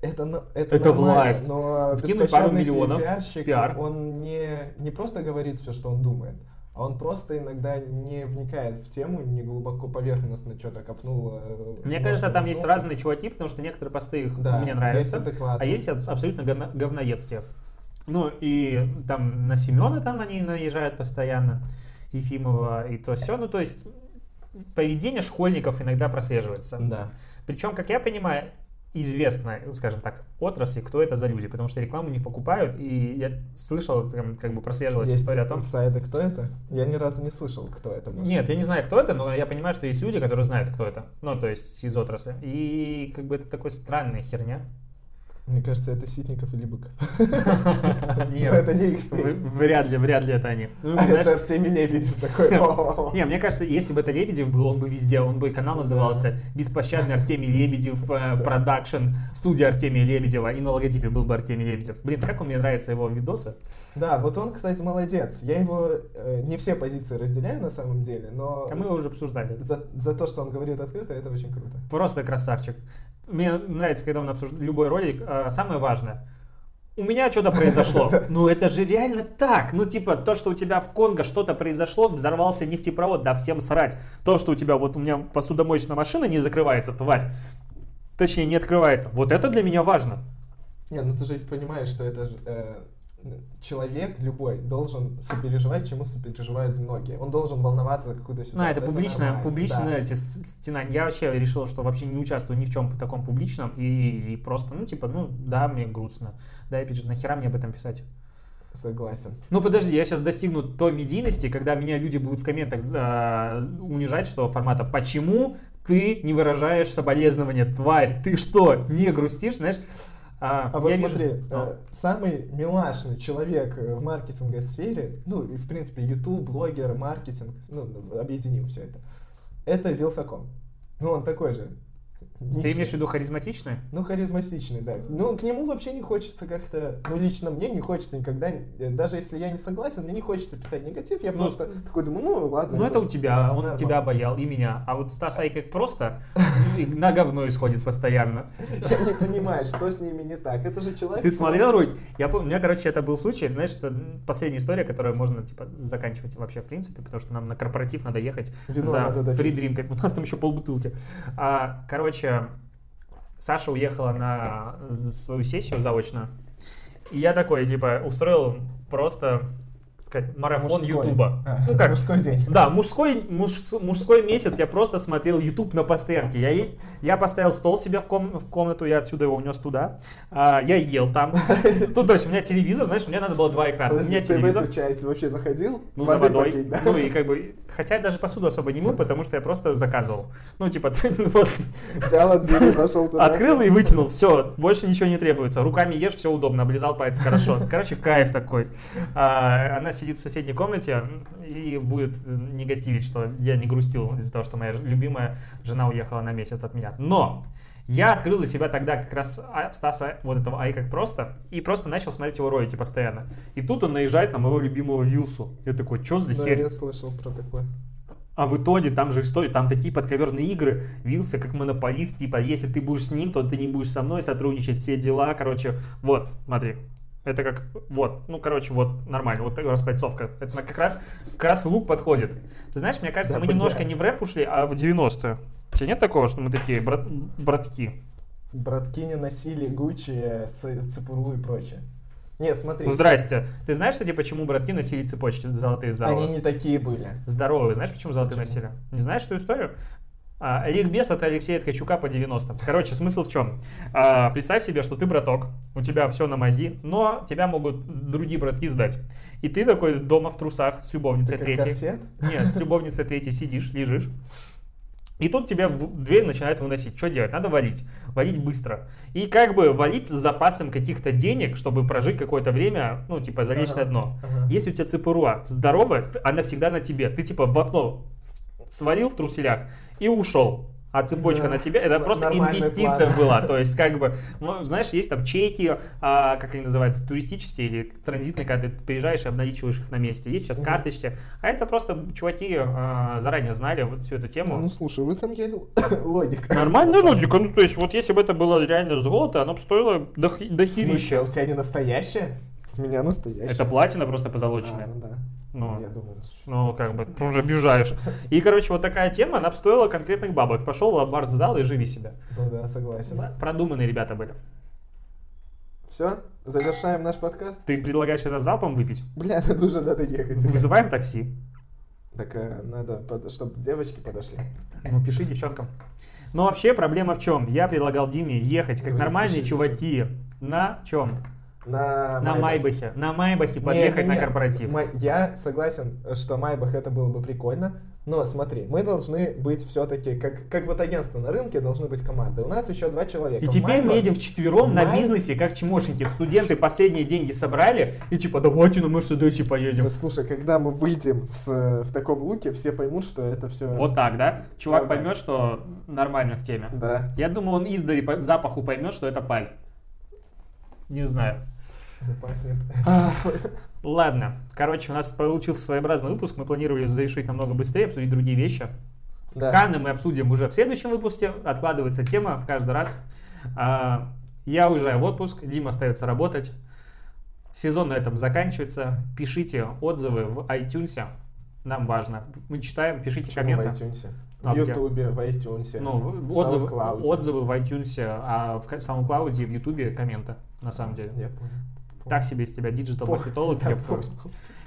Это, но- это, Это нормально, власть. Но Вкинуть пару миллионов, пиарщик, пиар. он не, не просто говорит все, что он думает, он просто иногда не вникает в тему, не глубоко поверхностно что-то копнул. э, Мне кажется, там есть разные чуваки, потому что некоторые посты их Да, мне нравятся, есть а есть аб- абсолютно говно- говноедские. Ну и там на Семена там они наезжают постоянно, Ефимова и то все. Ну то есть поведение школьников иногда прослеживается. Да. Причем, как я понимаю, известная, скажем так, отрасль, кто это за люди, потому что рекламу не покупают, и я слышал, там, как бы прослеживалась Есть история о том, инсайды, кто это? Я ни разу не слышал, кто это. может Нет, я не знаю, кто это, но я понимаю, что есть люди, которые знают, кто это. Ну, то есть из отрасли. И как бы это такой странная херня. Мне кажется, это Ситников или Быков. Нет, Это не их стиль. вряд ли, вряд ли это они. Ну, А знаешь, это Артемий Лебедев такой. Не, мне кажется, если бы это Лебедев был, он бы везде, он бы канал назывался «Беспощадный Артемий Лебедев э, Production», студия Артемия Лебедева, и на логотипе был бы Артемий Лебедев. Блин, как он мне нравится его видосы. Да, вот он, кстати, молодец. Я его э, не все позиции разделяю на самом деле, но А мы его уже обсуждали. за, за то, что он говорит открыто, это очень круто. Просто красавчик. Мне нравится, когда он обсуждает любой ролик. А, Самое важное. У меня что-то произошло. Ну это же реально так. Ну типа то, что у тебя в Конго что-то произошло, взорвался нефтепровод, да всем срать. То, что у тебя вот у меня посудомоечная машина не закрывается, тварь. Точнее, не открывается. Вот это для меня важно. Не, ну ты же понимаешь, что это же, э, человек любой должен сопереживать, чему сопереживают многие. Он должен волноваться за какую-то ситуацию. Ну, это публичная, нормально, публичная да. стена. Я вообще решил, что вообще не участвую ни в чем таком публичном и, и просто, ну, типа, ну, да, мне грустно. Да, я пишу, нахера мне об этом писать? Согласен. Ну подожди, я сейчас достигну той медийности, когда меня люди будут в комментах а, унижать, что формата «Почему ты не выражаешь соболезнования, тварь? Ты что, не грустишь?» Знаешь, а, А вот я вижу- смотри, Ну. э, самый милашный человек э, в маркетинговой сфере, ну и в принципе YouTube, блогер, маркетинг, ну объединим все это, это Вилсаком. Ну он такой же. Ты имеешь в виду харизматичный? Ну, харизматичный, да. Ну, к нему вообще не хочется как-то... Ну, лично мне не хочется никогда... э, Даже если я не согласен, мне не хочется писать негатив. Я Ну, просто такой думаю, ну, ладно. Ну это у тебя, он нормально. тебя обаял и меня. А вот Стас Айкек просто на говно исходит постоянно. Я не понимаю, что с ними не так. Это же человек... Ты смотрел ролик? Я помню, у меня, короче, это был случай, знаешь, это последняя история, которую можно, типа, заканчивать вообще, в принципе, потому что нам на корпоратив надо ехать за фридринками. У нас там еще полбутылки. А, короче, Саша уехала на свою сессию заочную, и я такой, типа, устроил просто, сказать, марафон Мужской. Ютуба. А, Ну как, Мужской день. да, мужской, муж- мужской месяц я просто смотрел YouTube на постоянке. Я, я поставил стол себе в, ком- в комнату, я отсюда его унес туда. А, я ел там. Тут, то есть у меня телевизор, знаешь, мне надо было два экрана. у Подожди, меня ты в телевизор, часть вообще заходил? ну, за водой. попить, да? Ну, и как бы, хотя я даже посуду особо не мыл, потому что я просто заказывал. Ну, типа, вот, Взял от двери, зашел туда. открыл и вытянул, все, больше ничего не требуется. Руками ешь, все удобно, облизал палец хорошо. Короче, кайф такой. А, она сидит в соседней комнате и будет негативить, что я не грустил из-за того, что моя любимая жена уехала на месяц от меня. Но я открыл для себя тогда как раз а- Стаса вот этого Ай как просто и просто начал смотреть его ролики постоянно. И тут он наезжает на моего любимого Вилсу. Я такой, что за Да, херь? я слышал про такое. А в итоге там же история, там такие подковерные игры. Вился как монополист, типа, если ты будешь с ним, то ты не будешь со мной сотрудничать, все дела, короче. Вот, смотри. Это как, вот, ну, короче, вот, нормально, вот такая распайцовка. Это как раз, как раз лук подходит. Ты знаешь, мне кажется, Да, мы блядь. немножко не в рэп ушли, а в 90-е. У тебя нет такого, что мы такие брат, братки? Братки не носили Гуччи, Ц- Цепуру и прочее. Нет, смотри. Здрасте. Ты знаешь, кстати, почему братки носили цепочки золотые здоровые? Они не такие были. Здоровые. Знаешь, почему золотые Почему? носили? Не знаешь эту историю? А, ликбез от Алексея Ткачука по 90-м. Короче, смысл в чем? А, представь себе, что ты браток, у тебя все на мази, но тебя могут другие братки сдать. И ты такой дома в трусах с любовницей Это как третьей. корсет? Нет, с любовницей третьей сидишь, лежишь. И тут тебя в дверь начинает выносить. Что делать? Надо валить. Валить быстро. И как бы валить с запасом каких-то денег, чтобы прожить какое-то время, ну, типа, залечь Ага, на дно. ага. Если у тебя цепуруа здоровая, она всегда на тебе. Ты типа в окно свалил в труселях и ушел. А цепочка Да, на тебе, это просто инвестиция план. была. То есть, как бы, ну, знаешь, есть там чеки, а, как они называются, туристические или транзитные, когда ты приезжаешь и обналичиваешь их на месте. Есть сейчас карточки. А это просто чуваки а, заранее знали вот всю эту тему. Ну, слушай, в этом есть логика. Нормальная логика. Ну, то есть, вот если бы это было реально золото, оно бы стоило до, до В смысле, херища. у тебя не настоящее? У меня настоящее. Это платина просто А, позолоченная. ну да. Ну, Я думаю, Ну, как бы, уже обижаешь. И, короче, вот такая тема, она стоила конкретных бабок. Пошел ломбард сдал и живи себя. ну да, согласен. Продуманные ребята были. Все, завершаем наш подкаст. Ты предлагаешь это залпом выпить? Бля, нам уже надо ехать. Вызываем такси. Так э, надо, чтобы девочки подошли. Ну, пиши девчонкам. Но вообще проблема в чем? Я предлагал Диме ехать как Вы нормальные пишите. чуваки на чем? На, На Майбахе. На Майбахе подъехать на Не-не-не, корпоратив. Май- Я согласен, что Майбах это было бы прикольно, но смотри, мы должны быть все-таки, как, как вот агентство на рынке, должны быть команды. У нас еще два человека. И теперь мы Майбах- едем вчетвером на бизнесе, как чмошники. Студенты последние деньги собрали, и типа, давайте на Мерседесе поедем. Да, слушай, когда мы выйдем с, э, в таком луке, все поймут, что это все... Вот так, да? Чувак Ну да. поймет, что нормально в теме. Да. Я думаю, он издали по запаху поймет, что это паль. Не знаю. Ладно. Короче, у нас получился своеобразный выпуск. Мы планировали завершить намного быстрее, обсудить другие вещи. Да. Канны мы обсудим уже в следующем выпуске. Откладывается тема каждый раз. А, я уезжаю в отпуск, Дима остается работать. Сезон на этом заканчивается. Пишите отзывы в iTunes. Нам важно. Мы читаем, пишите Почему комменты. в iTunes? А в где? Ютубе, в iTunes. Ну, в- в отзывы, SoundCloud. отзывы в iTunes, а в SoundCloud и в YouTube комменты, на самом деле. Я понял. Так себе из тебя digital Пох- маркетолог. я понял.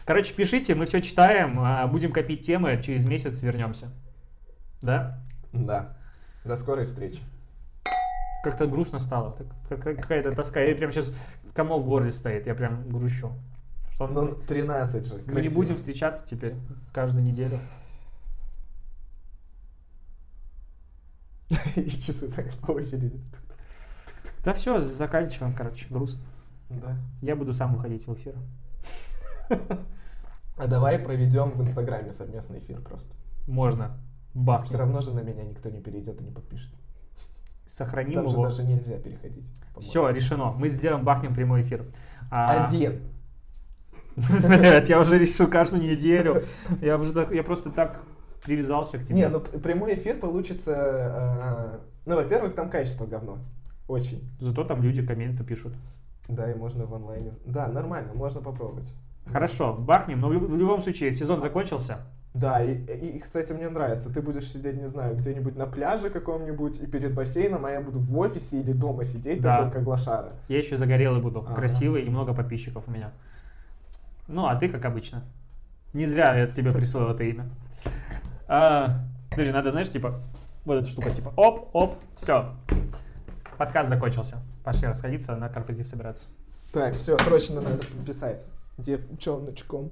Короче, пишите, мы все читаем, а, будем копить темы, через месяц вернемся. Да? Да. До скорой встречи. Как-то грустно стало. Какая-то тоска. Я прям сейчас комок в горле стоит, я прям грущу. Что Ну, 13 же. мы не красиво. будем встречаться теперь каждую неделю. И часы так по очереди. Да все, заканчиваем, короче, грустно. Да. Я буду сам выходить в эфир. А давай проведем в Инстаграме совместный эфир просто. Можно. Все Бахнем. равно же на меня никто не перейдет и не подпишет. Сохраним Там же его. даже нельзя переходить. Все, решено. Мы сделаем бахнем прямой эфир. А, Один. Блять, я уже решил каждую неделю. Я уже так- я просто так привязался к тебе. Не, ну прямой эфир получится... э, Ну, во-первых, там качество говно. Очень. Зато там люди комменты пишут. Да, и можно в онлайне. Да, нормально, можно попробовать. Хорошо, бахнем. Но в, люб- в любом случае сезон закончился. Да, и, и, кстати, мне нравится. Ты будешь сидеть, не знаю, где-нибудь на пляже каком-нибудь и перед бассейном, а я буду в офисе или дома сидеть, Да. такой, как лошара. Я еще загорелый буду, Ага. красивый и много подписчиков у меня. Ну, а ты как обычно. Не зря я тебе присвоил это имя. А, Подожди, надо, знаешь, типа, вот эта штука, типа, оп, оп, все. Подкаст закончился. Пошли расходиться, на корпоратив собираться. Так, все, срочно надо писать. Девчоночком.